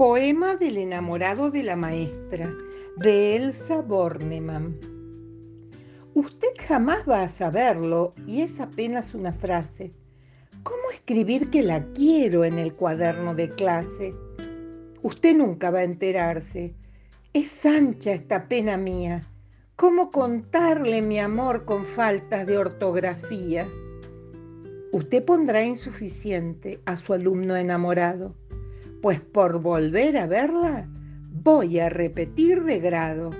Poema del enamorado de la maestra, de Elsa Bornemann. Usted jamás va a saberlo, y es apenas una frase. ¿Cómo escribir que la quiero en el cuaderno de clase? Usted nunca va a enterarse. Es ancha esta pena mía. ¿Cómo contarle mi amor con faltas de ortografía? Usted pondrá insuficiente a su alumno enamorado pues por volver a verla voy a repetir de grado.